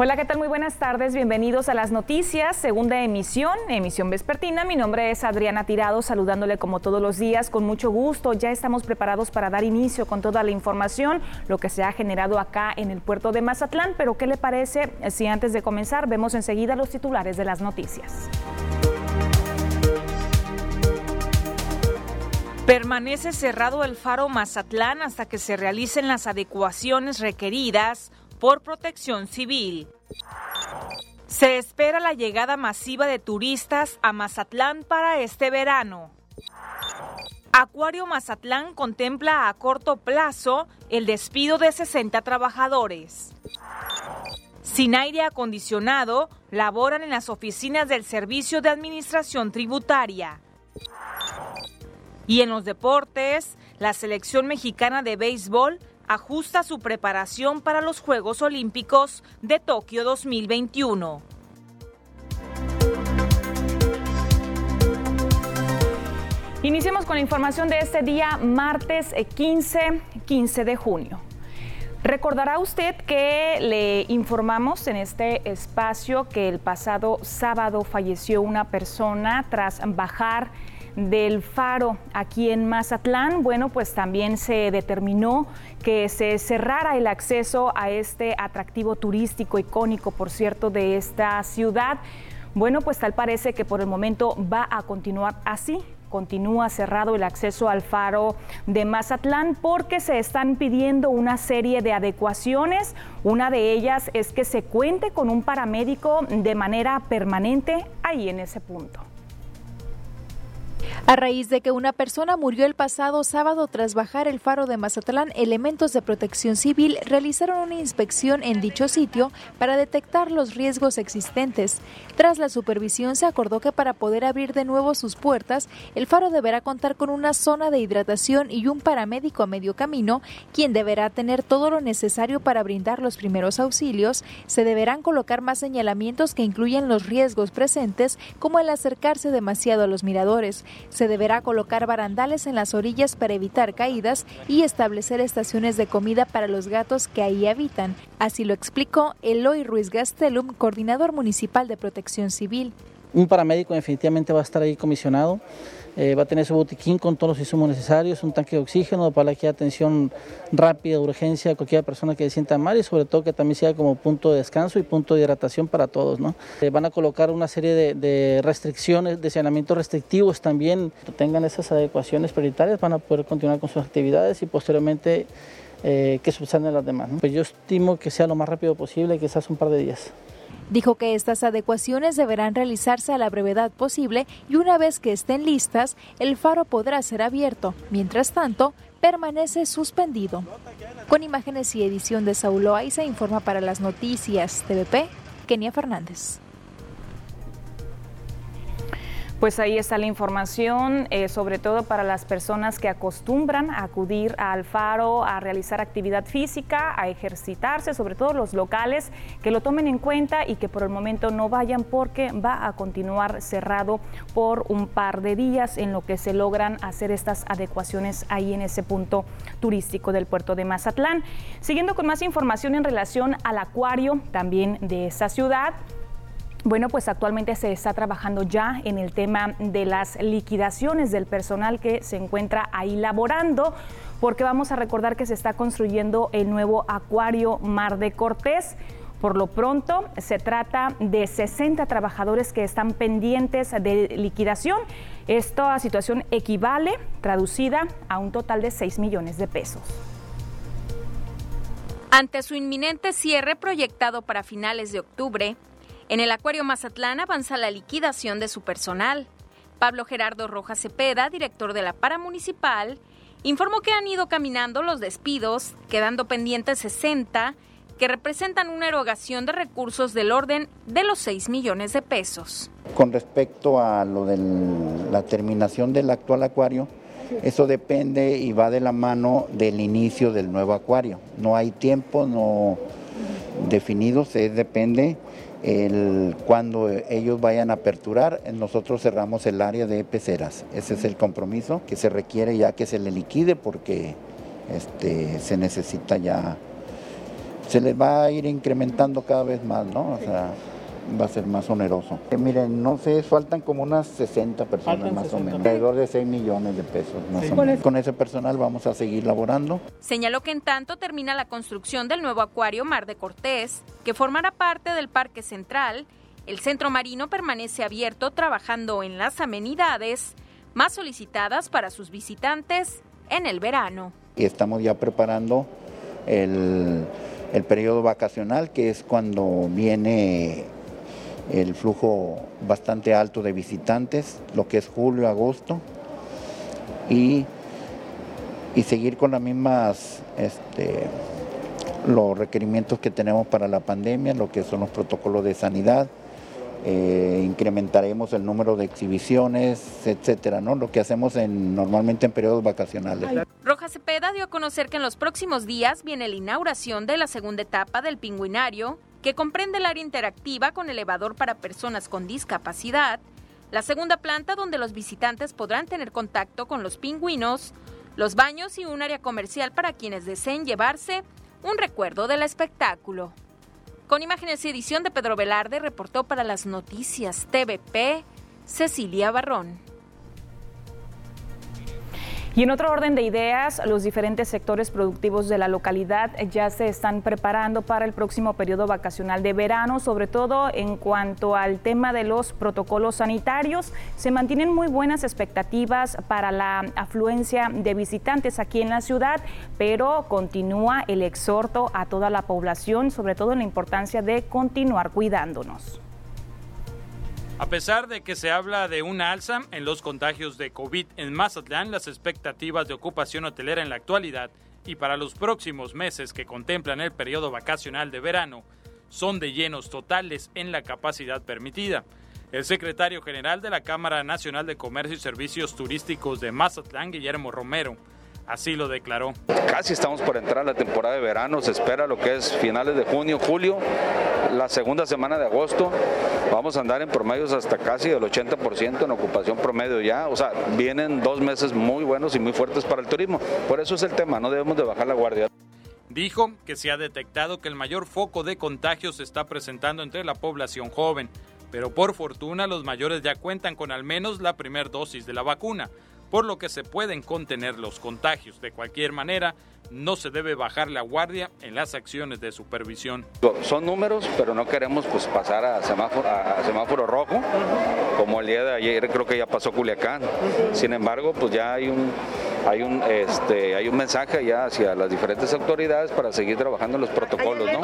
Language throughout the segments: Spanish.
Hola, ¿qué tal? Muy buenas tardes. Bienvenidos a las noticias, segunda emisión, emisión vespertina. Mi nombre es Adriana Tirado, saludándole como todos los días, con mucho gusto. Ya estamos preparados para dar inicio con toda la información, lo que se ha generado acá en el puerto de Mazatlán. Pero, ¿qué le parece si antes de comenzar vemos enseguida los titulares de las noticias? Permanece cerrado el faro Mazatlán hasta que se realicen las adecuaciones requeridas por protección civil. Se espera la llegada masiva de turistas a Mazatlán para este verano. Acuario Mazatlán contempla a corto plazo el despido de 60 trabajadores. Sin aire acondicionado, laboran en las oficinas del Servicio de Administración Tributaria. Y en los deportes, la selección mexicana de béisbol ajusta su preparación para los Juegos Olímpicos de Tokio 2021. Iniciemos con la información de este día, martes 15, 15 de junio. Recordará usted que le informamos en este espacio que el pasado sábado falleció una persona tras bajar del faro aquí en Mazatlán, bueno, pues también se determinó que se cerrara el acceso a este atractivo turístico icónico, por cierto, de esta ciudad. Bueno, pues tal parece que por el momento va a continuar así. Continúa cerrado el acceso al faro de Mazatlán porque se están pidiendo una serie de adecuaciones. Una de ellas es que se cuente con un paramédico de manera permanente ahí en ese punto. A raíz de que una persona murió el pasado sábado tras bajar el faro de Mazatlán, elementos de protección civil realizaron una inspección en dicho sitio para detectar los riesgos existentes. Tras la supervisión se acordó que para poder abrir de nuevo sus puertas, el faro deberá contar con una zona de hidratación y un paramédico a medio camino, quien deberá tener todo lo necesario para brindar los primeros auxilios. Se deberán colocar más señalamientos que incluyen los riesgos presentes, como el acercarse demasiado a los miradores se deberá colocar barandales en las orillas para evitar caídas y establecer estaciones de comida para los gatos que ahí habitan. Así lo explicó Eloy Ruiz Gastelum, coordinador municipal de protección civil. Un paramédico definitivamente va a estar ahí comisionado eh, va a tener su botiquín con todos los insumos necesarios, un tanque de oxígeno para que haya atención rápida, urgencia a cualquier persona que se sienta mal y sobre todo que también sea como punto de descanso y punto de hidratación para todos. ¿no? Eh, van a colocar una serie de, restricciones, de saneamientos restrictivos también, tengan esas adecuaciones prioritarias, van a poder continuar con sus actividades y posteriormente eh, que subsanen las demás. Pues yo estimo que sea lo más rápido posible, quizás un par de días. Dijo que estas adecuaciones deberán realizarse a la brevedad posible y una vez que estén listas, el faro podrá ser abierto. Mientras tanto, permanece suspendido. Con imágenes y edición de Saulo se informa para las noticias TVP, Kenia Fernández. Pues ahí está la información, eh, sobre todo para las personas que acostumbran a acudir al faro, a realizar actividad física, a ejercitarse, sobre todo los locales, que lo tomen en cuenta y que por el momento no vayan porque va a continuar cerrado por un par de días en lo que se logran hacer estas adecuaciones ahí en ese punto turístico del puerto de Mazatlán. Siguiendo con más información en relación al acuario también de esa ciudad. Bueno, pues actualmente se está trabajando ya en el tema de las liquidaciones del personal que se encuentra ahí laborando, porque vamos a recordar que se está construyendo el nuevo acuario Mar de Cortés. Por lo pronto, se trata de 60 trabajadores que están pendientes de liquidación. Esta situación equivale, traducida, a un total de 6 millones de pesos. Ante su inminente cierre proyectado para finales de octubre, en el Acuario Mazatlán avanza la liquidación de su personal. Pablo Gerardo Rojas Cepeda, director de la Paramunicipal, informó que han ido caminando los despidos, quedando pendientes 60, que representan una erogación de recursos del orden de los 6 millones de pesos. Con respecto a lo de la terminación del actual acuario, eso depende y va de la mano del inicio del nuevo acuario. No hay tiempo no definido, se depende el, cuando ellos vayan a aperturar, nosotros cerramos el área de peceras. Ese es el compromiso que se requiere ya que se le liquide porque este, se necesita ya se les va a ir incrementando cada vez más, ¿no? O sea, va a ser más oneroso. Eh, miren, no sé, faltan como unas 60 personas más o menos, alrededor de 6 millones de pesos más o menos. Con ese personal vamos a seguir laborando. Señaló que en tanto termina la construcción del nuevo acuario Mar de Cortés, que formará parte del Parque Central, el centro marino permanece abierto trabajando en las amenidades más solicitadas para sus visitantes en el verano. Y estamos ya preparando el, el periodo vacacional, que es cuando viene el flujo bastante alto de visitantes, lo que es julio, agosto, y, y seguir con las mismas, este, los requerimientos que tenemos para la pandemia, lo que son los protocolos de sanidad, eh, incrementaremos el número de exhibiciones, etcétera, ¿no? Lo que hacemos en, normalmente en periodos vacacionales. Roja Cepeda dio a conocer que en los próximos días viene la inauguración de la segunda etapa del pingüinario, que comprende el área interactiva con elevador para personas con discapacidad, la segunda planta donde los visitantes podrán tener contacto con los pingüinos, los baños y un área comercial para quienes deseen llevarse un recuerdo del espectáculo. Con imágenes y edición de Pedro Velarde, reportó para las noticias TVP Cecilia Barrón. Y en otro orden de ideas, los diferentes sectores productivos de la localidad ya se están preparando para el próximo periodo vacacional de verano, sobre todo en cuanto al tema de los protocolos sanitarios. Se mantienen muy buenas expectativas para la afluencia de visitantes aquí en la ciudad, pero continúa el exhorto a toda la población, sobre todo en la importancia de continuar cuidándonos. A pesar de que se habla de una alza en los contagios de COVID en Mazatlán, las expectativas de ocupación hotelera en la actualidad y para los próximos meses que contemplan el periodo vacacional de verano son de llenos totales en la capacidad permitida. El secretario general de la Cámara Nacional de Comercio y Servicios Turísticos de Mazatlán, Guillermo Romero, Así lo declaró. Casi estamos por entrar a la temporada de verano, se espera lo que es finales de junio, julio, la segunda semana de agosto. Vamos a andar en promedios hasta casi del 80% en ocupación promedio ya. O sea, vienen dos meses muy buenos y muy fuertes para el turismo. Por eso es el tema, no debemos de bajar la guardia. Dijo que se ha detectado que el mayor foco de contagios se está presentando entre la población joven, pero por fortuna los mayores ya cuentan con al menos la primera dosis de la vacuna por lo que se pueden contener los contagios. De cualquier manera, no se debe bajar la guardia en las acciones de supervisión. Son números, pero no queremos pues, pasar a semáforo, a semáforo rojo, como el día de ayer creo que ya pasó Culiacán. Sin embargo, pues ya hay un, hay un, este, hay un mensaje ya hacia las diferentes autoridades para seguir trabajando en los protocolos. ¿no?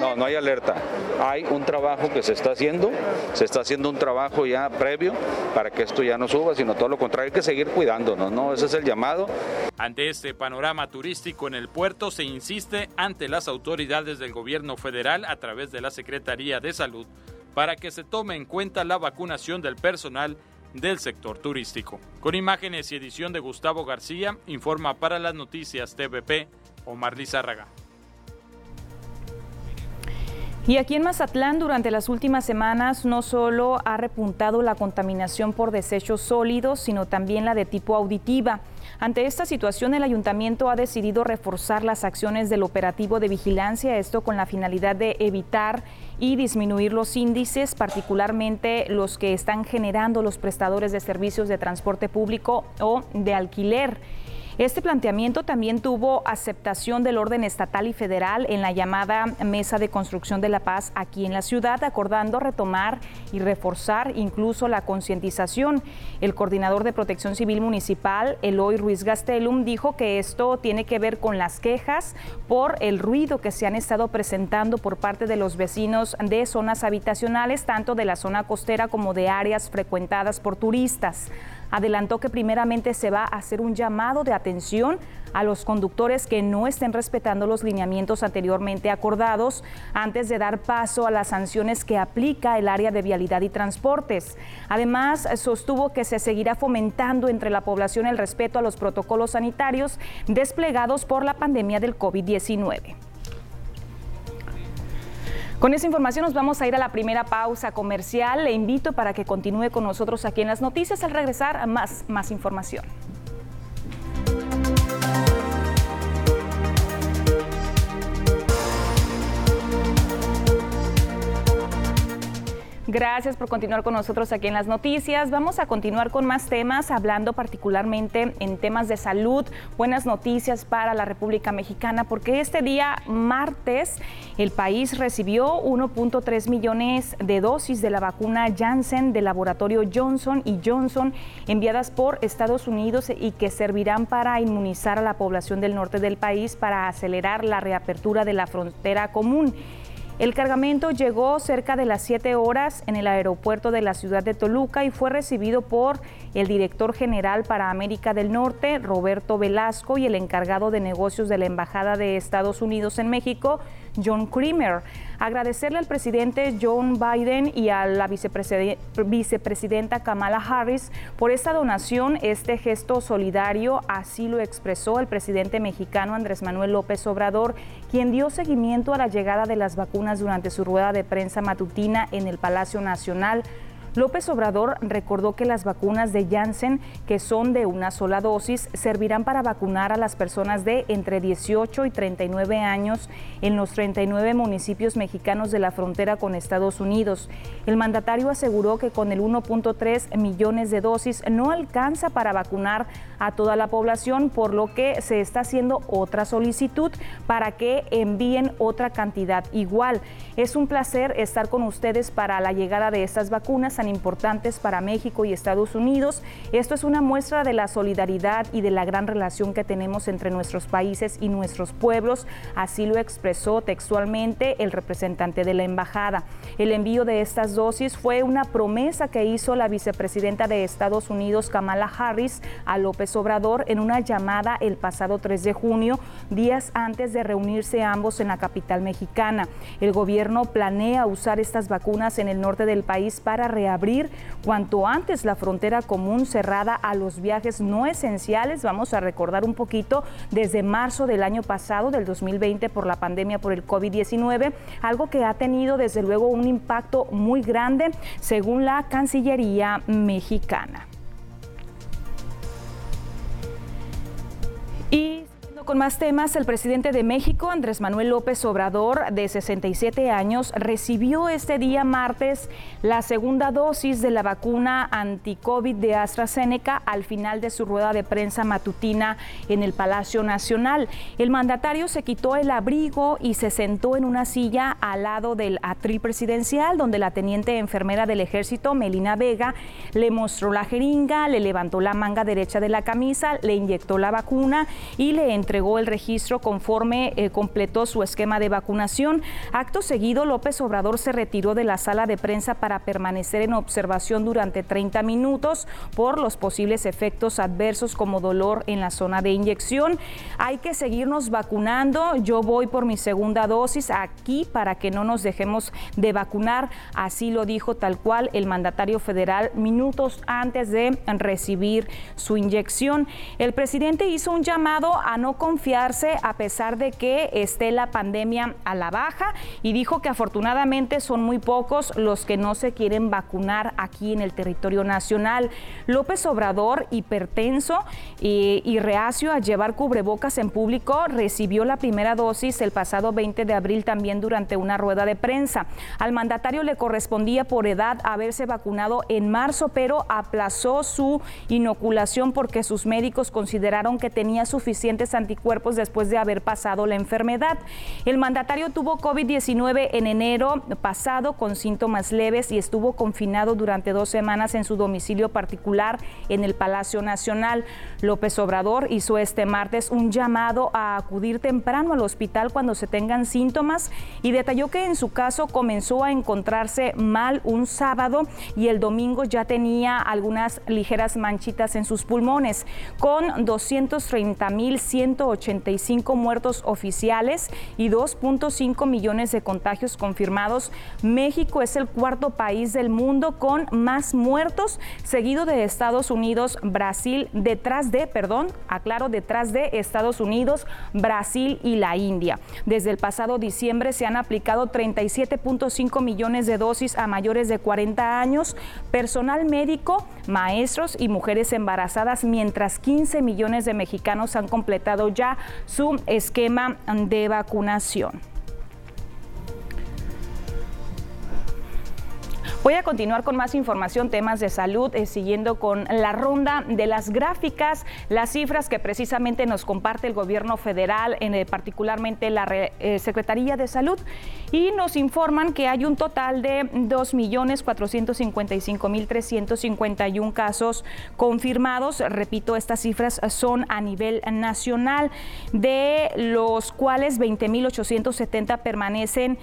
no, no hay alerta. Hay un trabajo que se está haciendo, se está haciendo un trabajo ya previo para que esto ya no suba, sino todo lo contrario, hay que seguir cuidándonos, ¿no? Ese es el llamado. Ante este panorama turístico en el puerto se insiste ante las autoridades del gobierno federal a través de la Secretaría de Salud para que se tome en cuenta la vacunación del personal del sector turístico. Con imágenes y edición de Gustavo García, informa para las noticias TVP Omar Lizárraga. Y aquí en Mazatlán durante las últimas semanas no solo ha repuntado la contaminación por desechos sólidos, sino también la de tipo auditiva. Ante esta situación, el ayuntamiento ha decidido reforzar las acciones del operativo de vigilancia, esto con la finalidad de evitar y disminuir los índices, particularmente los que están generando los prestadores de servicios de transporte público o de alquiler. Este planteamiento también tuvo aceptación del orden estatal y federal en la llamada Mesa de Construcción de la Paz aquí en la ciudad, acordando retomar y reforzar incluso la concientización. El coordinador de Protección Civil Municipal, Eloy Ruiz Gastelum, dijo que esto tiene que ver con las quejas por el ruido que se han estado presentando por parte de los vecinos de zonas habitacionales, tanto de la zona costera como de áreas frecuentadas por turistas adelantó que primeramente se va a hacer un llamado de atención a los conductores que no estén respetando los lineamientos anteriormente acordados antes de dar paso a las sanciones que aplica el área de vialidad y transportes. Además, sostuvo que se seguirá fomentando entre la población el respeto a los protocolos sanitarios desplegados por la pandemia del COVID-19. Con esa información nos vamos a ir a la primera pausa comercial. Le invito para que continúe con nosotros aquí en las noticias al regresar a más, más información. Gracias por continuar con nosotros aquí en las noticias. Vamos a continuar con más temas, hablando particularmente en temas de salud. Buenas noticias para la República Mexicana, porque este día martes el país recibió 1.3 millones de dosis de la vacuna Janssen del laboratorio Johnson y Johnson enviadas por Estados Unidos y que servirán para inmunizar a la población del norte del país para acelerar la reapertura de la frontera común. El cargamento llegó cerca de las 7 horas en el aeropuerto de la ciudad de Toluca y fue recibido por el director general para América del Norte, Roberto Velasco, y el encargado de negocios de la Embajada de Estados Unidos en México, John Creamer. Agradecerle al presidente John Biden y a la vicepresidenta Kamala Harris por esta donación, este gesto solidario, así lo expresó el presidente mexicano Andrés Manuel López Obrador, quien dio seguimiento a la llegada de las vacunas durante su rueda de prensa matutina en el Palacio Nacional López Obrador recordó que las vacunas de Janssen, que son de una sola dosis, servirán para vacunar a las personas de entre 18 y 39 años en los 39 municipios mexicanos de la frontera con Estados Unidos. El mandatario aseguró que con el 1.3 millones de dosis no alcanza para vacunar a toda la población, por lo que se está haciendo otra solicitud para que envíen otra cantidad igual. Es un placer estar con ustedes para la llegada de estas vacunas importantes para México y Estados Unidos. Esto es una muestra de la solidaridad y de la gran relación que tenemos entre nuestros países y nuestros pueblos. Así lo expresó textualmente el representante de la embajada. El envío de estas dosis fue una promesa que hizo la vicepresidenta de Estados Unidos, Kamala Harris, a López Obrador en una llamada el pasado 3 de junio, días antes de reunirse ambos en la capital mexicana. El gobierno planea usar estas vacunas en el norte del país para abrir cuanto antes la frontera común cerrada a los viajes no esenciales. Vamos a recordar un poquito desde marzo del año pasado, del 2020, por la pandemia por el COVID-19, algo que ha tenido desde luego un impacto muy grande según la Cancillería mexicana. Y con más temas, el presidente de México, Andrés Manuel López Obrador, de 67 años, recibió este día martes la segunda dosis de la vacuna anti-COVID de AstraZeneca al final de su rueda de prensa matutina en el Palacio Nacional. El mandatario se quitó el abrigo y se sentó en una silla al lado del atril presidencial, donde la teniente enfermera del ejército, Melina Vega, le mostró la jeringa, le levantó la manga derecha de la camisa, le inyectó la vacuna y le entregó entregó el registro conforme eh, completó su esquema de vacunación. Acto seguido, López Obrador se retiró de la sala de prensa para permanecer en observación durante 30 minutos por los posibles efectos adversos como dolor en la zona de inyección. Hay que seguirnos vacunando. Yo voy por mi segunda dosis aquí para que no nos dejemos de vacunar. Así lo dijo tal cual el mandatario federal minutos antes de recibir su inyección. El presidente hizo un llamado a no confiarse a pesar de que esté la pandemia a la baja y dijo que afortunadamente son muy pocos los que no se quieren vacunar aquí en el territorio nacional. López Obrador, hipertenso y, reacio a llevar cubrebocas en público, recibió la primera dosis el pasado 20 de abril también durante una rueda de prensa. Al mandatario le correspondía por edad haberse vacunado en marzo, pero aplazó su inoculación porque sus médicos consideraron que tenía suficientes anticuerpos anticuerpos después de haber pasado la enfermedad. El mandatario tuvo COVID-19 en enero pasado con síntomas leves y estuvo confinado durante dos semanas en su domicilio particular en el Palacio Nacional. López Obrador hizo este martes un llamado a acudir temprano al hospital cuando se tengan síntomas y detalló que en su caso comenzó a encontrarse mal un sábado y el domingo ya tenía algunas ligeras manchitas en sus pulmones, con 230.100 185 muertos oficiales y 2.5 millones de contagios confirmados. México es el cuarto país del mundo con más muertos, seguido de Estados Unidos, Brasil, detrás de, perdón, aclaro, detrás de Estados Unidos, Brasil y la India. Desde el pasado diciembre se han aplicado 37.5 millones de dosis a mayores de 40 años, personal médico, maestros y mujeres embarazadas, mientras 15 millones de mexicanos han completado ya su esquema de vacunación. Voy a continuar con más información, temas de salud, eh, siguiendo con la ronda de las gráficas, las cifras que precisamente nos comparte el gobierno federal, en, eh, particularmente la eh, Secretaría de Salud, y nos informan que hay un total de 2.455.351 casos confirmados. Repito, estas cifras son a nivel nacional, de los cuales 20.870 permanecen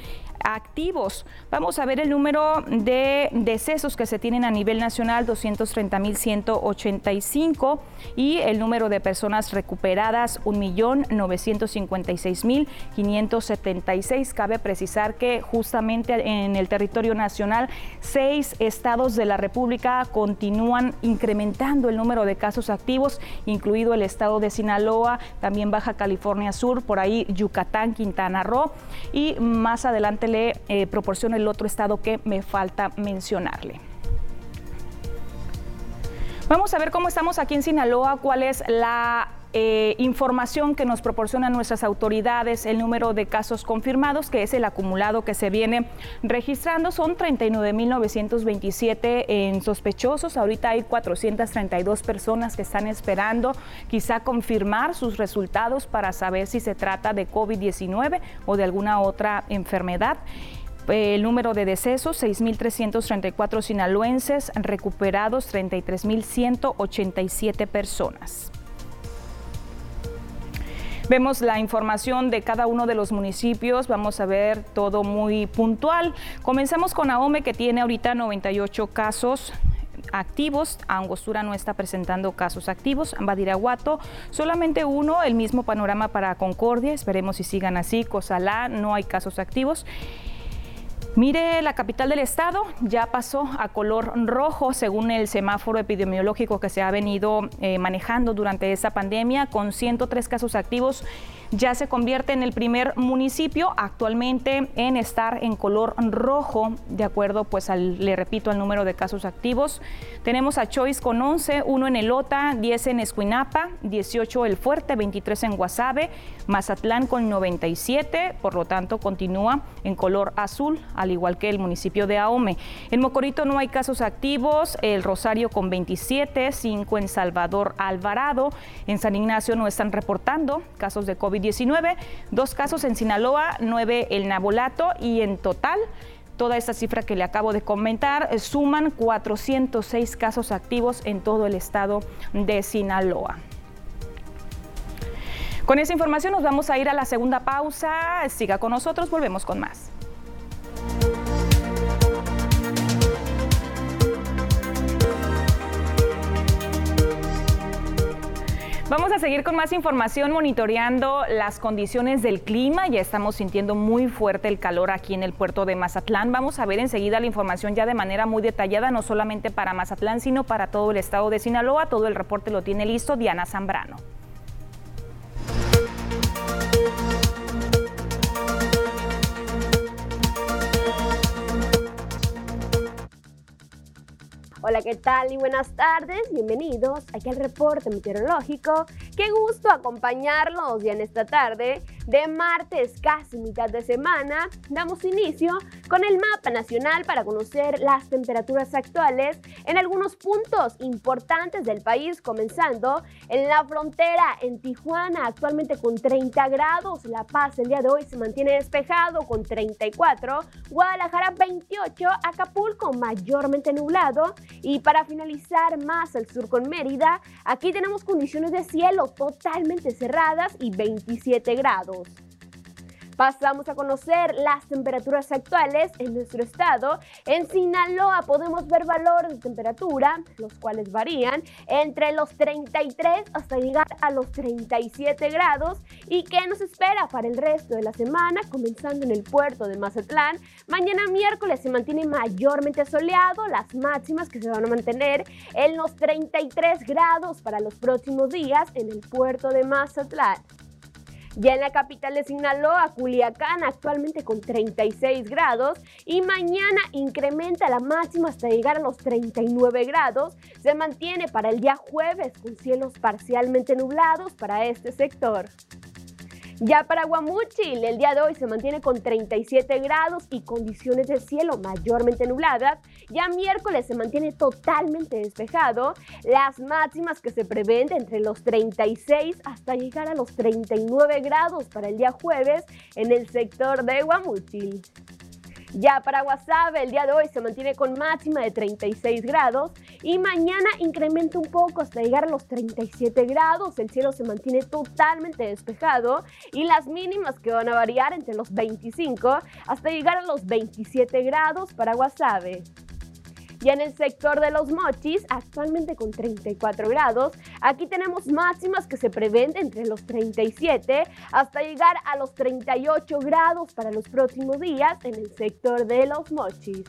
activos. Vamos a ver el número de decesos que se tienen a nivel nacional, 230.185, y el número de personas recuperadas, 1.956.576. Cabe precisar que justamente en el territorio nacional, seis estados de la República continúan incrementando el número de casos activos, incluido el estado de Sinaloa, también Baja California Sur, por ahí Yucatán, Quintana Roo, y más adelante le eh, proporciono el otro estado que me falta mencionarle. Vamos a ver cómo estamos aquí en Sinaloa, cuál es la eh, información que nos proporcionan nuestras autoridades, el número de casos confirmados, que es el acumulado que se viene registrando, son 39.927 en sospechosos. Ahorita hay 432 personas que están esperando quizá confirmar sus resultados para saber si se trata de COVID-19 o de alguna otra enfermedad. El número de decesos, 6.334 sinaloenses, recuperados 33.187 personas. Vemos la información de cada uno de los municipios, vamos a ver todo muy puntual. Comenzamos con Ahome que tiene ahorita 98 casos activos. Angostura no está presentando casos activos. Badiraguato, solamente uno, el mismo panorama para Concordia. Esperemos si sigan así. Cosalá, no hay casos activos. Mire, la capital del estado ya pasó a color rojo según el semáforo epidemiológico que se ha venido eh, manejando durante esta pandemia con 103 casos activos ya se convierte en el primer municipio actualmente en estar en color rojo, de acuerdo, pues al, le repito, al número de casos activos. Tenemos a Choice con 11, 1 en Elota, 10 en Escuinapa, 18 El Fuerte, 23 en Guasave, Mazatlán con 97, por lo tanto continúa en color azul, al igual que el municipio de Ahome. En Mocorito no hay casos activos, el Rosario con 27, 5 en Salvador Alvarado, en San Ignacio no están reportando casos de COVID 19 dos casos en Sinaloa, nueve el Nabolato y en total toda esta cifra que le acabo de comentar, suman 406 casos activos en todo el estado de Sinaloa. Con esa información nos vamos a ir a la segunda pausa. Siga con nosotros, volvemos con más. Vamos a seguir con más información monitoreando las condiciones del clima. Ya estamos sintiendo muy fuerte el calor aquí en el puerto de Mazatlán. Vamos a ver enseguida la información ya de manera muy detallada, no solamente para Mazatlán, sino para todo el estado de Sinaloa. Todo el reporte lo tiene listo Diana Zambrano. Hola, ¿qué tal? Y buenas tardes. Bienvenidos aquí al reporte meteorológico. Qué gusto acompañarlos ya en esta tarde de martes, casi mitad de semana. Damos inicio con el mapa nacional para conocer las temperaturas actuales en algunos puntos importantes del país, comenzando en la frontera en Tijuana, actualmente con 30 grados. La Paz el día de hoy se mantiene despejado con 34. Guadalajara 28. Acapulco mayormente nublado. Y para finalizar más al sur con Mérida, aquí tenemos condiciones de cielo totalmente cerradas y 27 grados. Pasamos a conocer las temperaturas actuales en nuestro estado. En Sinaloa podemos ver valores de temperatura, los cuales varían entre los 33 hasta llegar a los 37 grados. ¿Y qué nos espera para el resto de la semana? Comenzando en el puerto de Mazatlán. Mañana miércoles se mantiene mayormente soleado, las máximas que se van a mantener en los 33 grados para los próximos días en el puerto de Mazatlán. Ya en la capital de Sinaloa, Culiacán, actualmente con 36 grados y mañana incrementa la máxima hasta llegar a los 39 grados. Se mantiene para el día jueves con cielos parcialmente nublados para este sector. Ya para Guamuchil, el día de hoy se mantiene con 37 grados y condiciones de cielo mayormente nubladas. Ya miércoles se mantiene totalmente despejado. Las máximas que se prevén entre los 36 hasta llegar a los 39 grados para el día jueves en el sector de Guamuchil. Ya para Guasave, el día de hoy se mantiene con máxima de 36 grados y mañana incrementa un poco hasta llegar a los 37 grados. El cielo se mantiene totalmente despejado y las mínimas que van a variar entre los 25 hasta llegar a los 27 grados para Guasave. Y en el sector de los mochis, actualmente con 34 grados, aquí tenemos máximas que se prevén entre los 37 hasta llegar a los 38 grados para los próximos días en el sector de los mochis.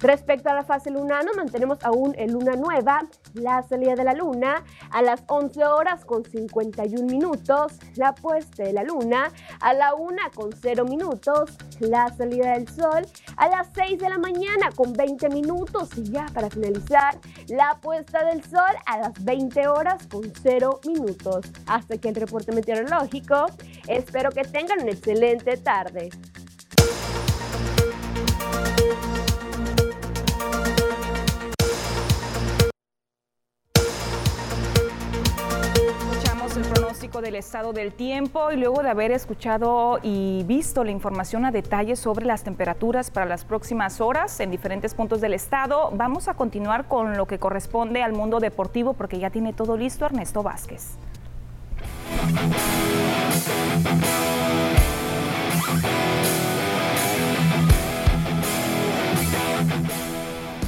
Respecto a la fase lunana, mantenemos aún en luna nueva, la salida de la luna a las 11 horas con 51 minutos, la puesta de la luna a la 1 con 0 minutos, la salida del sol a las 6 de la mañana con 20 minutos y ya para finalizar, la puesta del sol a las 20 horas con 0 minutos. Hasta aquí el reporte meteorológico. Espero que tengan una excelente tarde. Del estado del tiempo y luego de haber escuchado y visto la información a detalle sobre las temperaturas para las próximas horas en diferentes puntos del estado, vamos a continuar con lo que corresponde al mundo deportivo porque ya tiene todo listo Ernesto Vázquez.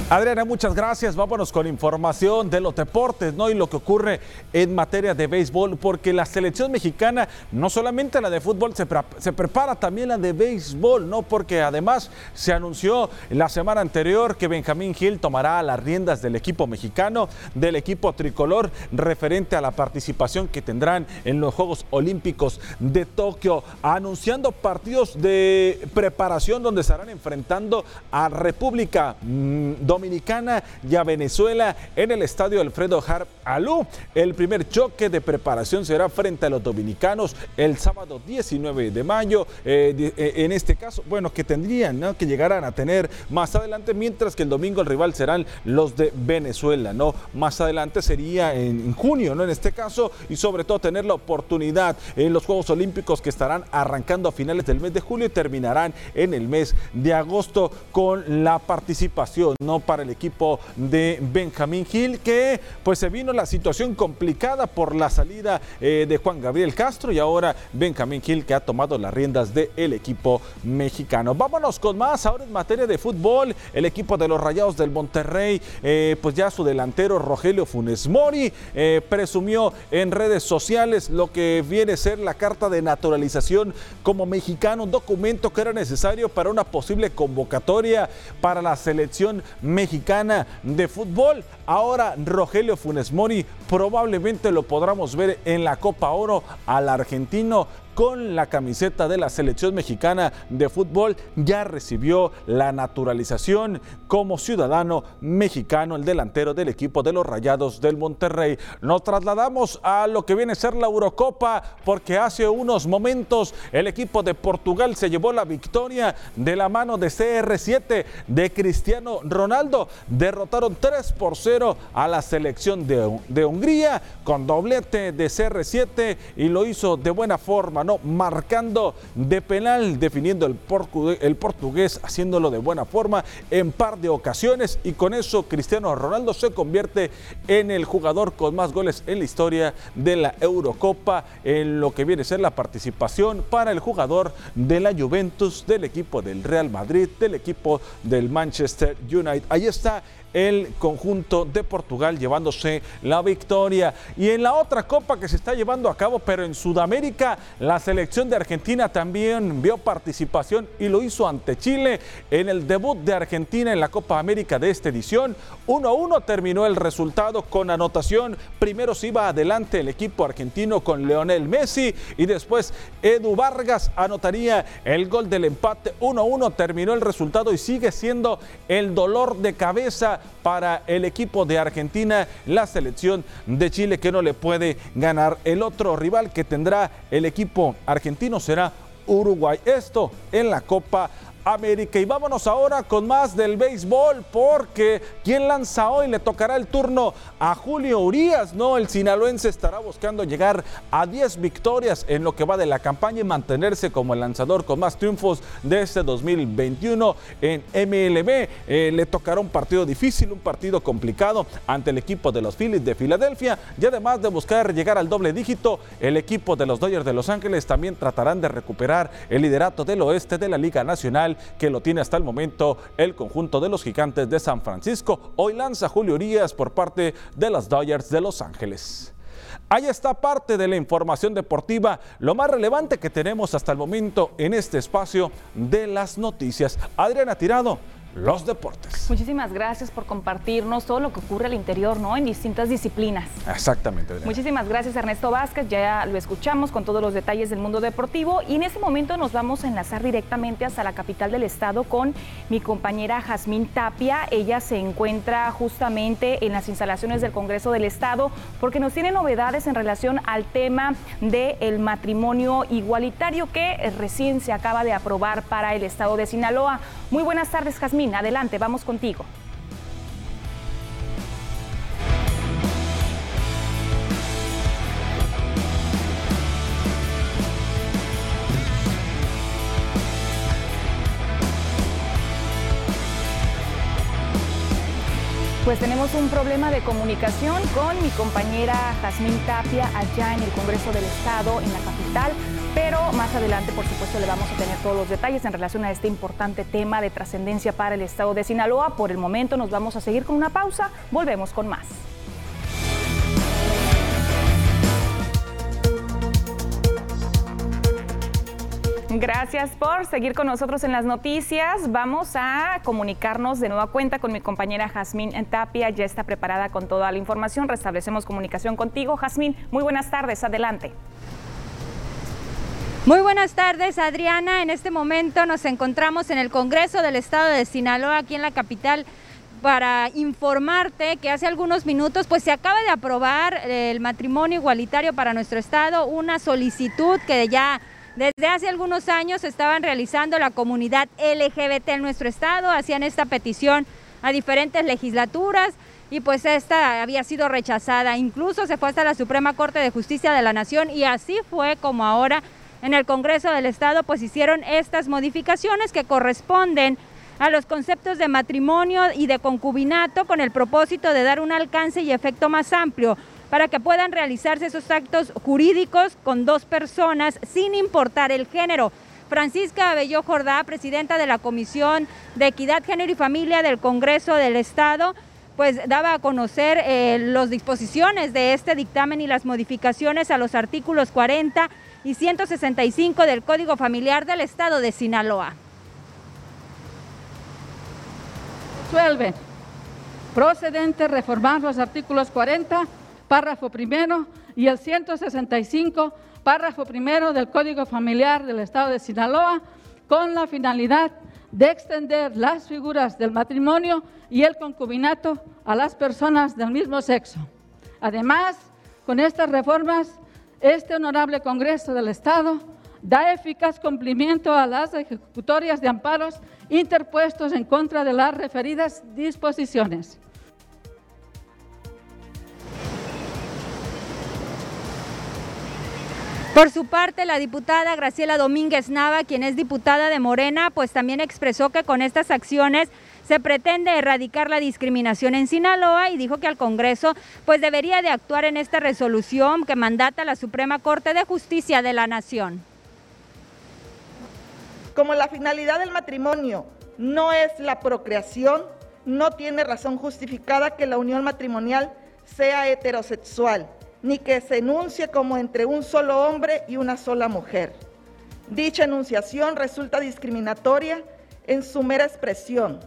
Adriana, muchas gracias. Vámonos con información de los deportes, ¿no? Y lo que ocurre en materia de béisbol, porque la selección mexicana, no solamente la de fútbol, se, prepara también la de béisbol, ¿no? Porque además se anunció la semana anterior que Benjamín Gil tomará las riendas del equipo mexicano, del equipo tricolor, referente a la participación que tendrán en los Juegos Olímpicos de Tokio, anunciando partidos de preparación donde estarán enfrentando a República Dominicana Dominicana y a Venezuela en el estadio Alfredo Harp Alú. El primer choque de preparación será frente a los dominicanos el sábado 19 de mayo. Eh, eh, en este caso, bueno, que tendrían que llegaran a tener más adelante, mientras que el domingo el rival serán los de Venezuela, ¿no? Más adelante sería en, junio, ¿no? En este caso, y sobre todo tener la oportunidad en los Juegos Olímpicos que estarán arrancando a finales del mes de julio y terminarán en el mes de agosto con la participación, ¿no? Para el equipo de Benjamín Gil, que pues se vino la situación complicada por la salida eh, de Juan Gabriel Castro y ahora Benjamín Gil que ha tomado las riendas del equipo mexicano. Vámonos con más, ahora en materia de fútbol, el equipo de los Rayados del Monterrey, eh, pues ya su delantero Rogelio Funes Mori eh, presumió en redes sociales lo que viene a ser la carta de naturalización como mexicano, un documento que era necesario para una posible convocatoria para la selección mexicana mexicana de fútbol. Ahora Rogelio Funes Mori probablemente lo podamos ver en la Copa Oro al argentino con la camiseta de la selección mexicana de fútbol ya recibió la naturalización como ciudadano mexicano, el delantero del equipo de los Rayados del Monterrey. Nos trasladamos a lo que viene a ser la Eurocopa porque hace unos momentos el equipo de Portugal se llevó la victoria de la mano de CR7 de Cristiano Ronaldo. Derrotaron 3 por 0 a la selección de, Hungría con doblete de CR7 y lo hizo de buena forma marcando de penal, definiendo el, portugués, haciéndolo de buena forma en par de ocasiones y con eso Cristiano Ronaldo se convierte en el jugador con más goles en la historia de la Eurocopa, en lo que viene a ser la participación para el jugador de la Juventus, del equipo del Real Madrid, del equipo del Manchester United. Ahí está el conjunto de Portugal llevándose la victoria. Y en la otra copa que se está llevando a cabo, pero en Sudamérica, la selección de Argentina también vio participación y lo hizo ante Chile en el debut de Argentina en la Copa América de esta edición. 1 a 1 terminó el resultado con anotación. Primero se iba adelante el equipo argentino con Leonel Messi y después Edu Vargas anotaría el gol del empate. 1 a 1 terminó el resultado y sigue siendo el dolor de cabeza para el equipo de Argentina, la selección de Chile que no le puede ganar. El otro rival que tendrá el equipo argentino será Uruguay. Esto en la Copa América. Y vámonos ahora con más del béisbol, porque quien lanza hoy le tocará el turno a Julio Urias, ¿no? El sinaloense estará buscando llegar a 10 victorias en lo que va de la campaña y mantenerse como el lanzador con más triunfos de este 2021 en MLB. Eh, le tocará un partido difícil, un partido complicado ante el equipo de los Phillies de Filadelfia y además de buscar llegar al doble dígito, el equipo de los Dodgers de Los Ángeles también tratarán de recuperar el liderato del oeste de la Liga Nacional que lo tiene hasta el momento el conjunto de los gigantes de San Francisco. Hoy lanza Julio Urias por parte de los Dodgers de Los Ángeles. Ahí está parte de la información deportiva, lo más relevante que tenemos hasta el momento en este espacio de las noticias. Adriana Tirado, los deportes. Muchísimas gracias por compartirnos todo lo que ocurre al interior, ¿no? En distintas disciplinas. Exactamente. Muchísimas gracias Ernesto Vázquez, ya lo escuchamos con todos los detalles del mundo deportivo y en este momento nos vamos a enlazar directamente hasta la capital del estado con mi compañera Jazmín Tapia. Ella se encuentra justamente en las instalaciones del Congreso del Estado porque nos tiene novedades en relación al tema del matrimonio igualitario que recién se acaba de aprobar para el estado de Sinaloa. Muy buenas tardes, Jazmín adelante, vamos contigo. Pues tenemos un problema de comunicación con mi compañera Jazmín Tapia allá en el Congreso del Estado, en la capital. Pero más adelante, por supuesto, le vamos a tener todos los detalles en relación a este importante tema de trascendencia para el estado de Sinaloa. Por el momento nos vamos a seguir con una pausa. Volvemos con más. Gracias por seguir con nosotros en las noticias. Vamos a comunicarnos de nueva cuenta con mi compañera Jazmín Tapia. Ya está preparada con toda la información. Restablecemos comunicación contigo. Jazmín, muy buenas tardes. Adelante. Muy buenas tardes, Adriana. En este momento nos encontramos en el Congreso del Estado de Sinaloa, aquí en la capital, para informarte que hace algunos minutos pues se acaba de aprobar el matrimonio igualitario para nuestro estado, una solicitud que ya desde hace algunos años estaban realizando la comunidad LGBT en nuestro estado, hacían esta petición a diferentes legislaturas y pues esta había sido rechazada, incluso se fue hasta la Suprema Corte de Justicia de la Nación y así fue como ahora en el Congreso del Estado pues hicieron estas modificaciones que corresponden a los conceptos de matrimonio y de concubinato con el propósito de dar un alcance y efecto más amplio para que puedan realizarse esos actos jurídicos con dos personas sin importar el género. Francisca Abelló Jordá, presidenta de la Comisión de Equidad, Género y Familia del Congreso del Estado, pues daba a conocer eh, las disposiciones de este dictamen y las modificaciones a los artículos 40 y 165 del Código Familiar del Estado de Sinaloa. Resuelve procedente reformar los artículos 40, párrafo primero, y el 165, párrafo primero del Código Familiar del Estado de Sinaloa, con la finalidad de extender las figuras del matrimonio y el concubinato a las personas del mismo sexo. Además, con estas reformas este honorable Congreso del Estado da eficaz cumplimiento a las ejecutorias de amparos interpuestos en contra de las referidas disposiciones. Por su parte, la diputada Graciela Domínguez Nava, quien es diputada de Morena, pues también expresó que con estas acciones se pretende erradicar la discriminación en Sinaloa y dijo que al Congreso pues debería de actuar en esta resolución que mandata la Suprema Corte de Justicia de la Nación. Como la finalidad del matrimonio no es la procreación, no tiene razón justificada que la unión matrimonial sea heterosexual, ni que se enuncie como entre un solo hombre y una sola mujer. Dicha enunciación resulta discriminatoria en su mera expresión,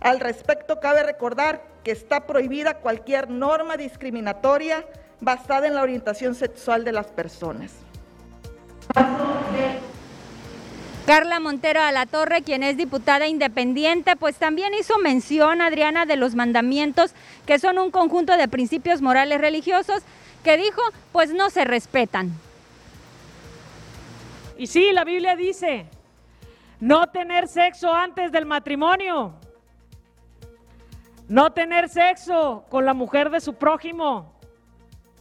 al respecto, cabe recordar que está prohibida cualquier norma discriminatoria basada en la orientación sexual de las personas. Carla Montero a la Torre, quien es diputada independiente, pues también hizo mención, Adriana, de los mandamientos, que son un conjunto de principios morales religiosos, que dijo, pues no se respetan. Y sí, la Biblia dice, no tener sexo antes del matrimonio, no tener sexo con la mujer de su prójimo,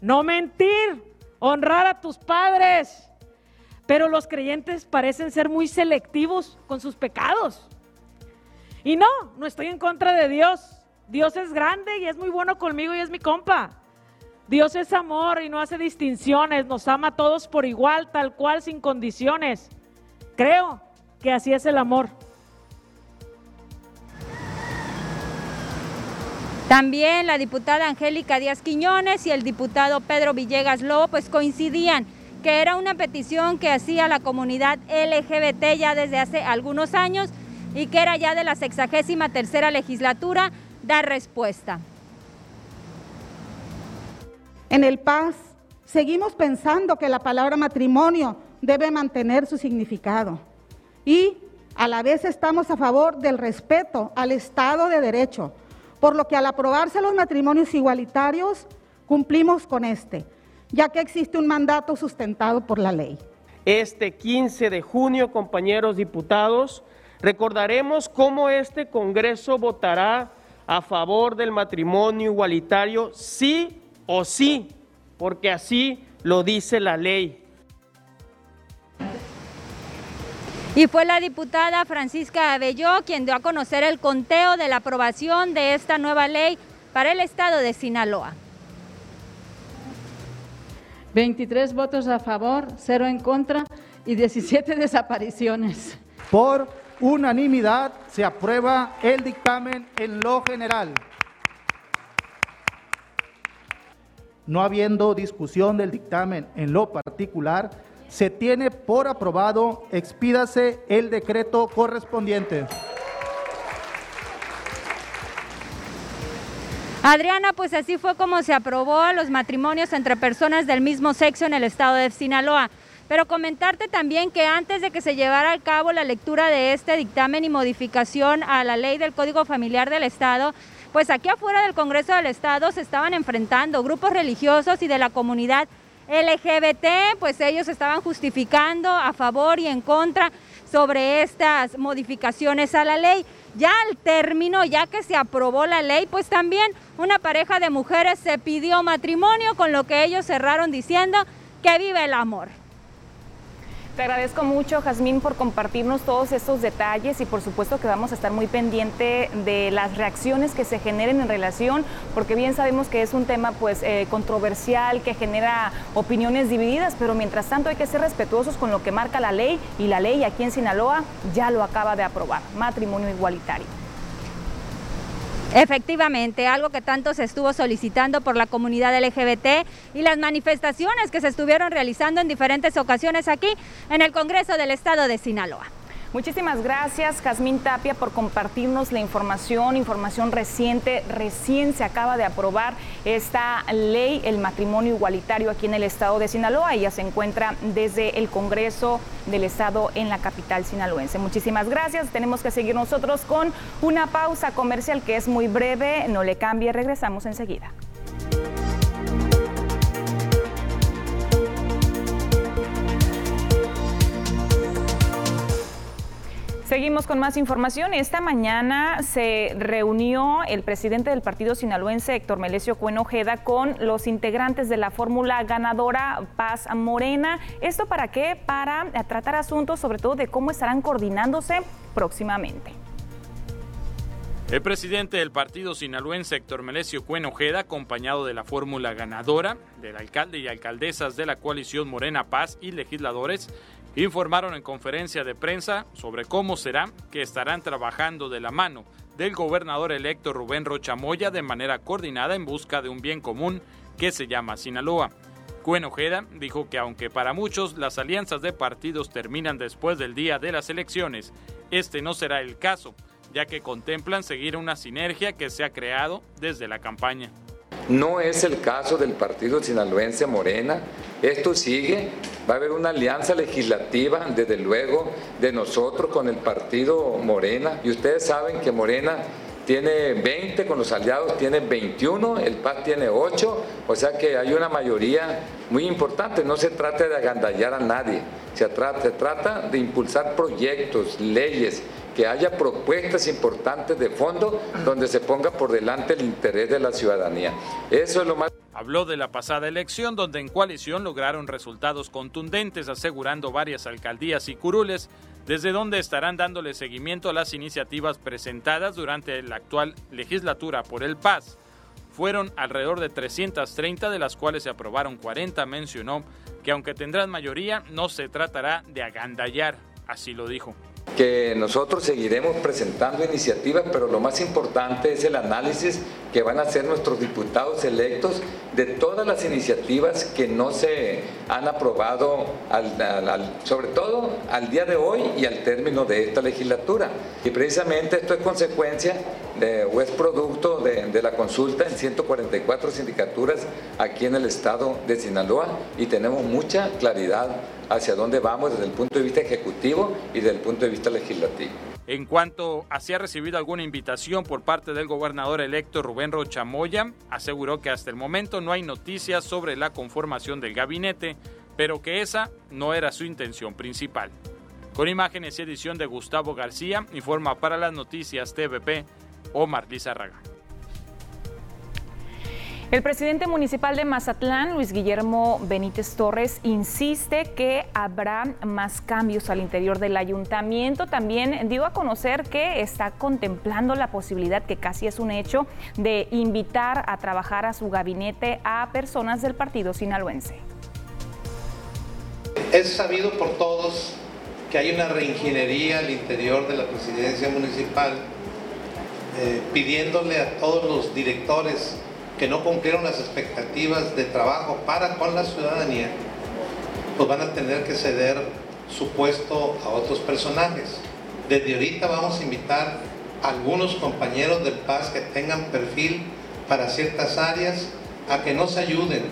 no mentir, honrar a tus padres pero los creyentes parecen ser muy selectivos con sus pecados. Y no, no estoy en contra de Dios. Dios es grande y es muy bueno conmigo y es mi compa. Dios es amor y no hace distinciones, nos ama a todos por igual, tal cual, sin condiciones. Creo que así es el amor. También la diputada Angélica Díaz Quiñones y el diputado Pedro Villegas Lobo pues coincidían que era una petición que hacía la comunidad LGBT ya desde hace algunos años y que era ya de la sexagésima tercera legislatura dar respuesta. En el Paz seguimos pensando que la palabra matrimonio debe mantener su significado y a la vez estamos a favor del respeto al Estado de Derecho, por lo que al aprobarse los matrimonios igualitarios cumplimos con este ya que existe un mandato sustentado por la ley. Este 15 de junio, compañeros diputados, recordaremos cómo este Congreso votará a favor del matrimonio igualitario, sí o sí, porque así lo dice la ley. Y fue la diputada Francisca Abelló quien dio a conocer el conteo de la aprobación de esta nueva ley para el estado de Sinaloa. 23 votos a favor, 0 en contra y 17 desapariciones. Por unanimidad se aprueba el dictamen en lo general. No habiendo discusión del dictamen en lo particular, se tiene por aprobado, expídase el decreto correspondiente. Adriana, pues así fue como se aprobó los matrimonios entre personas del mismo sexo en el estado de Sinaloa. Pero comentarte también que antes de que se llevara a cabo la lectura de este dictamen y modificación a la ley del Código Familiar del Estado, pues aquí afuera del Congreso del Estado se estaban enfrentando grupos religiosos y de la comunidad LGBT, pues ellos estaban justificando a favor y en contra sobre estas modificaciones a la ley. Ya al término, ya que se aprobó la ley, pues también una pareja de mujeres se pidió matrimonio, con lo que ellos cerraron diciendo que vive el amor. Te agradezco mucho, Jazmín, por compartirnos todos estos detalles y por supuesto que vamos a estar muy pendiente de las reacciones que se generen en relación, porque bien sabemos que es un tema pues eh, controversial que genera opiniones divididas, pero mientras tanto hay que ser respetuosos con lo que marca la ley y la ley aquí en Sinaloa ya lo acaba de aprobar, matrimonio igualitario. Efectivamente, algo que tanto se estuvo solicitando por la comunidad LGBT y las manifestaciones que se estuvieron realizando en diferentes ocasiones aquí en el Congreso del Estado de Sinaloa. Muchísimas gracias, Jazmín Tapia, por compartirnos la información, información reciente. Recién se acaba de aprobar esta ley, el matrimonio igualitario aquí en el estado de Sinaloa. Ella se encuentra desde el Congreso del Estado en la capital sinaloense. Muchísimas gracias. Tenemos que seguir nosotros con una pausa comercial que es muy breve. No le cambie, regresamos enseguida. Seguimos con más información. Esta mañana se reunió el presidente del partido sinaloense, Héctor Melesio Cuen Ojeda, con los integrantes de la fórmula ganadora Paz Morena. ¿Esto para qué? Para tratar asuntos sobre todo de cómo estarán coordinándose próximamente. El presidente del partido sinaloense Héctor Melesio Cuen Ojeda, acompañado de la fórmula ganadora, del alcalde y alcaldesas de la coalición Morena Paz y legisladores, informaron en conferencia de prensa sobre cómo será que estarán trabajando de la mano del gobernador electo Rubén Rochamoya de manera coordinada en busca de un bien común que se llama Sinaloa. Cuen Ojeda dijo que aunque para muchos las alianzas de partidos terminan después del día de las elecciones, este no será el caso, ya que contemplan seguir una sinergia que se ha creado desde la campaña. No es el caso del partido sinaloense Morena, esto sigue Va a haber una alianza legislativa, desde luego, de nosotros con el partido Morena. Y ustedes saben que Morena tiene 20, con los aliados tiene 21, el PAC tiene 8, o sea que hay una mayoría muy importante. No se trata de agandallar a nadie, se trata de impulsar proyectos, leyes, que haya propuestas importantes de fondo donde se ponga por delante el interés de la ciudadanía. Eso es lo más... Habló de la pasada elección donde en coalición lograron resultados contundentes asegurando varias alcaldías y curules desde donde estarán dándole seguimiento a las iniciativas presentadas durante la actual legislatura por el PAS. Fueron alrededor de 330 de las cuales se aprobaron 40, mencionó que aunque tendrán mayoría no se tratará de agandallar, así lo dijo que nosotros seguiremos presentando iniciativas, pero lo más importante es el análisis que van a hacer nuestros diputados electos de todas las iniciativas que no se han aprobado, sobre todo al día de hoy y al término de esta legislatura. Y precisamente esto es consecuencia o es producto de, de la consulta en 144 sindicaturas aquí en el estado de Sinaloa y tenemos mucha claridad hacia dónde vamos desde el punto de vista ejecutivo y desde el punto de vista legislativo. En cuanto a si ha recibido alguna invitación por parte del gobernador electo Rubén Rochamoya, aseguró que hasta el momento no hay noticias sobre la conformación del gabinete, pero que esa no era su intención principal. Con imágenes y edición de Gustavo García, informa para las noticias TVP Omar Lizarraga. El presidente municipal de Mazatlán, Luis Guillermo Benítez Torres, insiste que habrá más cambios al interior del ayuntamiento. También dio a conocer que está contemplando la posibilidad, que casi es un hecho, de invitar a trabajar a su gabinete a personas del partido sinaloense. Es sabido por todos que hay una reingeniería al interior de la presidencia municipal eh, pidiéndole a todos los directores que no cumplieron las expectativas de trabajo para con la ciudadanía, pues van a tener que ceder su puesto a otros personajes. Desde ahorita vamos a invitar a algunos compañeros del PAS que tengan perfil para ciertas áreas a que nos ayuden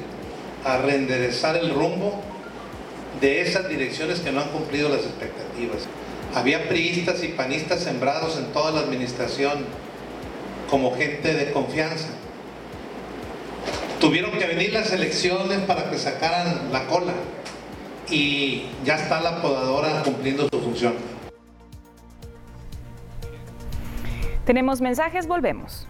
a reenderezar el rumbo de esas direcciones que no han cumplido las expectativas. Había priistas y panistas sembrados en toda la administración como gente de confianza Tuvieron que venir las elecciones para que sacaran la cola y ya está la podadora cumpliendo su función. Tenemos mensajes, volvemos.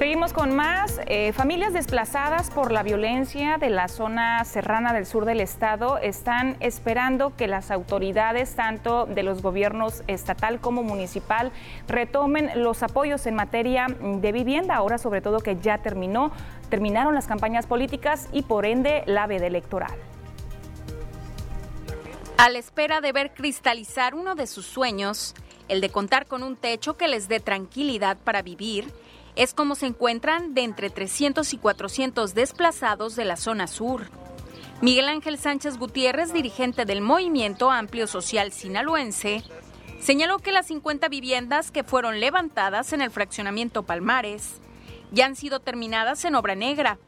Seguimos con más. Eh, familias desplazadas por la violencia de la zona serrana del sur del estado están esperando que las autoridades, tanto de los gobiernos estatal como municipal, retomen los apoyos en materia de vivienda, ahora sobre todo que ya terminó, terminaron las campañas políticas y por ende la veda electoral. A la espera de ver cristalizar uno de sus sueños, el de contar con un techo que les dé tranquilidad para vivir, es como se encuentran de entre 300 y 400 desplazados de la zona sur. Miguel Ángel Sánchez Gutiérrez, dirigente del Movimiento Amplio Social Sinaloense, señaló que las 50 viviendas que fueron levantadas en el fraccionamiento Palmares ya han sido terminadas en obra negra,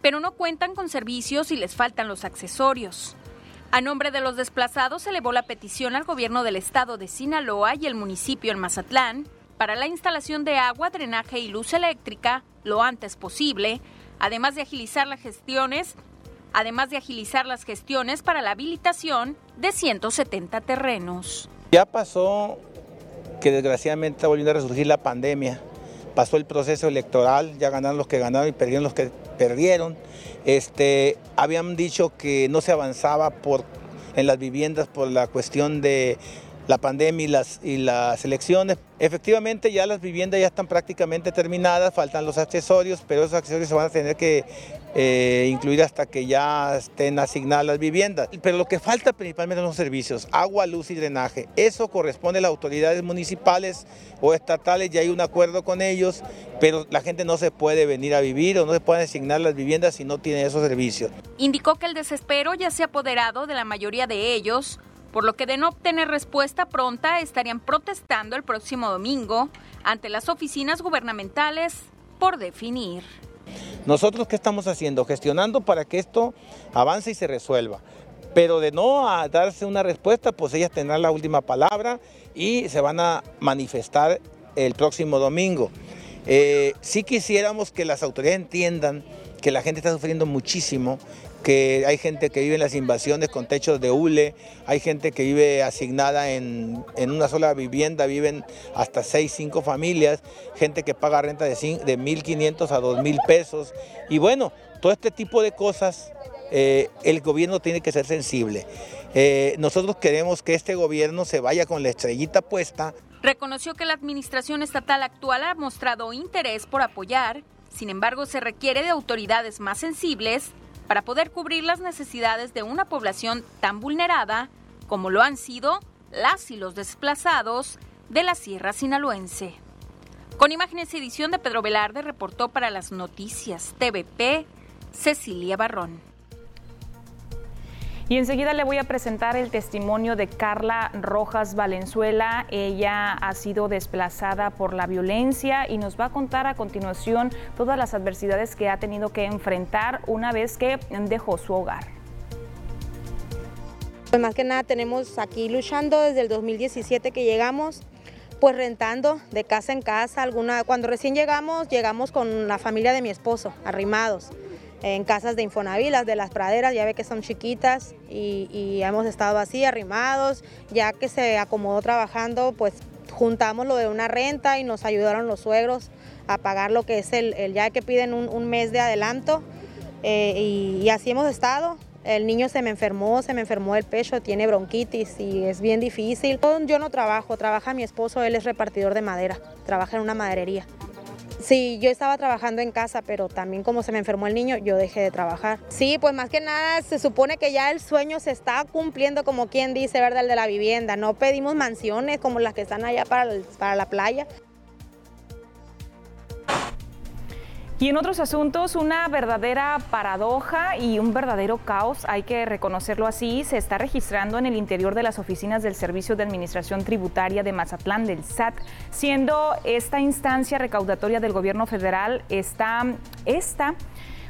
pero no cuentan con servicios y les faltan los accesorios. A nombre de los desplazados elevó la petición al gobierno del estado de Sinaloa y el municipio en Mazatlán para la instalación de agua, drenaje y luz eléctrica lo antes posible, además de agilizar las gestiones, además de agilizar las gestiones para la habilitación de 170 terrenos. Ya pasó que desgraciadamente está volviendo a resurgir la pandemia. Pasó el proceso electoral, ya ganaron los que ganaron y perdieron los que perdieron. Este, habían dicho que no se avanzaba por, en las viviendas por la cuestión de la pandemia y las, y las elecciones. Efectivamente ya las viviendas ya están prácticamente terminadas, faltan los accesorios, pero esos accesorios se van a tener que eh, incluir hasta que ya estén asignadas las viviendas. Pero lo que falta principalmente son los servicios, agua, luz y drenaje. Eso corresponde a las autoridades municipales o estatales, ya hay un acuerdo con ellos, pero la gente no se puede venir a vivir o no se pueden asignar las viviendas si no tiene esos servicios. Indicó que el desespero ya se ha apoderado de la mayoría de ellos por lo que de no obtener respuesta pronta estarían protestando el próximo domingo ante las oficinas gubernamentales por definir. Nosotros qué estamos haciendo? Gestionando para que esto avance y se resuelva. Pero de no darse una respuesta, pues ellas tendrán la última palabra y se van a manifestar el próximo domingo. Eh, sí quisiéramos que las autoridades entiendan que la gente está sufriendo muchísimo, que hay gente que vive en las invasiones con techos de hule, hay gente que vive asignada en, una sola vivienda, viven hasta 6, 5 familias, gente que paga renta de, de 1.500 a 2.000 pesos. Y bueno, todo este tipo de cosas eh, el gobierno tiene que ser sensible. Eh, nosotros queremos que este gobierno se vaya con la estrellita puesta. Reconoció que la administración estatal actual ha mostrado interés por apoyar, sin embargo se requiere de autoridades más sensibles para poder cubrir las necesidades de una población tan vulnerada como lo han sido las y los desplazados de la Sierra Sinaloense. Con imágenes y edición de Pedro Velarde reportó para las noticias TVP Cecilia Barrón. Y enseguida le voy a presentar el testimonio de Carla Rojas Valenzuela. Ella ha sido desplazada por la violencia y nos va a contar a continuación todas las adversidades que ha tenido que enfrentar una vez que dejó su hogar. Pues más que nada tenemos aquí luchando desde el 2017 que llegamos, pues rentando de casa en casa. Alguna, cuando recién llegamos, llegamos con la familia de mi esposo, arrimados en casas de Infonavit, de las praderas, ya ve que son chiquitas y, hemos estado así, arrimados, ya que se acomodó trabajando, pues juntamos lo de una renta y nos ayudaron los suegros a pagar lo que es el, ya que piden un, mes de adelanto eh, y, y así hemos estado. El niño se me enfermó, se me enfermó el pecho, tiene bronquitis y es bien difícil. Yo no trabajo, trabaja mi esposo, él es repartidor de madera, trabaja en una maderería. Sí, yo estaba trabajando en casa, pero también como se me enfermó el niño, yo dejé de trabajar. Sí, pues más que nada se supone que ya el sueño se está cumpliendo, como quien dice, ¿verdad? El de la vivienda. No pedimos mansiones como las que están allá para, para la playa. Y en otros asuntos, una verdadera paradoja y un verdadero caos, hay que reconocerlo así, se está registrando en el interior de las oficinas del Servicio de Administración Tributaria de Mazatlán del SAT, siendo esta instancia recaudatoria del gobierno federal esta, esta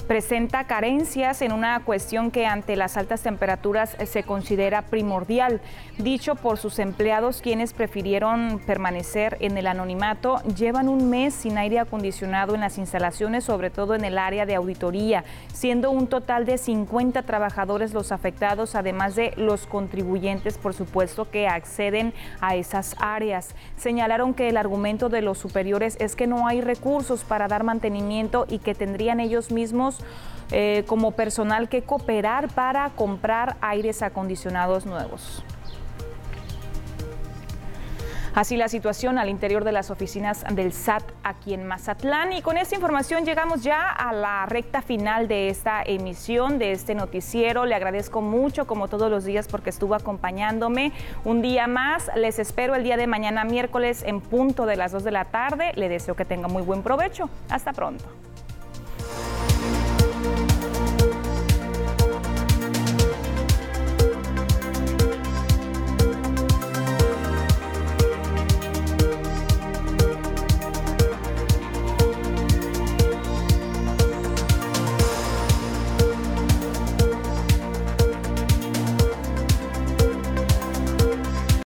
presenta carencias en una cuestión que ante las altas temperaturas se considera primordial. Dicho por sus empleados, quienes prefirieron permanecer en el anonimato, llevan un mes sin aire acondicionado en las instalaciones, sobre todo en el área de auditoría, siendo un total de 50 trabajadores los afectados, además de los contribuyentes, por supuesto, que acceden a esas áreas. Señalaron que el argumento de los superiores es que no hay recursos para dar mantenimiento y que tendrían ellos mismos eh, como personal que cooperar para comprar aires acondicionados nuevos. Así la situación al interior de las oficinas del SAT aquí en Mazatlán. Y con esta información llegamos ya a la recta final de esta emisión, de este noticiero. Le agradezco mucho, como todos los días, porque estuvo acompañándome un día más. Les espero el día de mañana, miércoles, en punto de las 2 de la tarde. Le deseo que tenga muy buen provecho. Hasta pronto.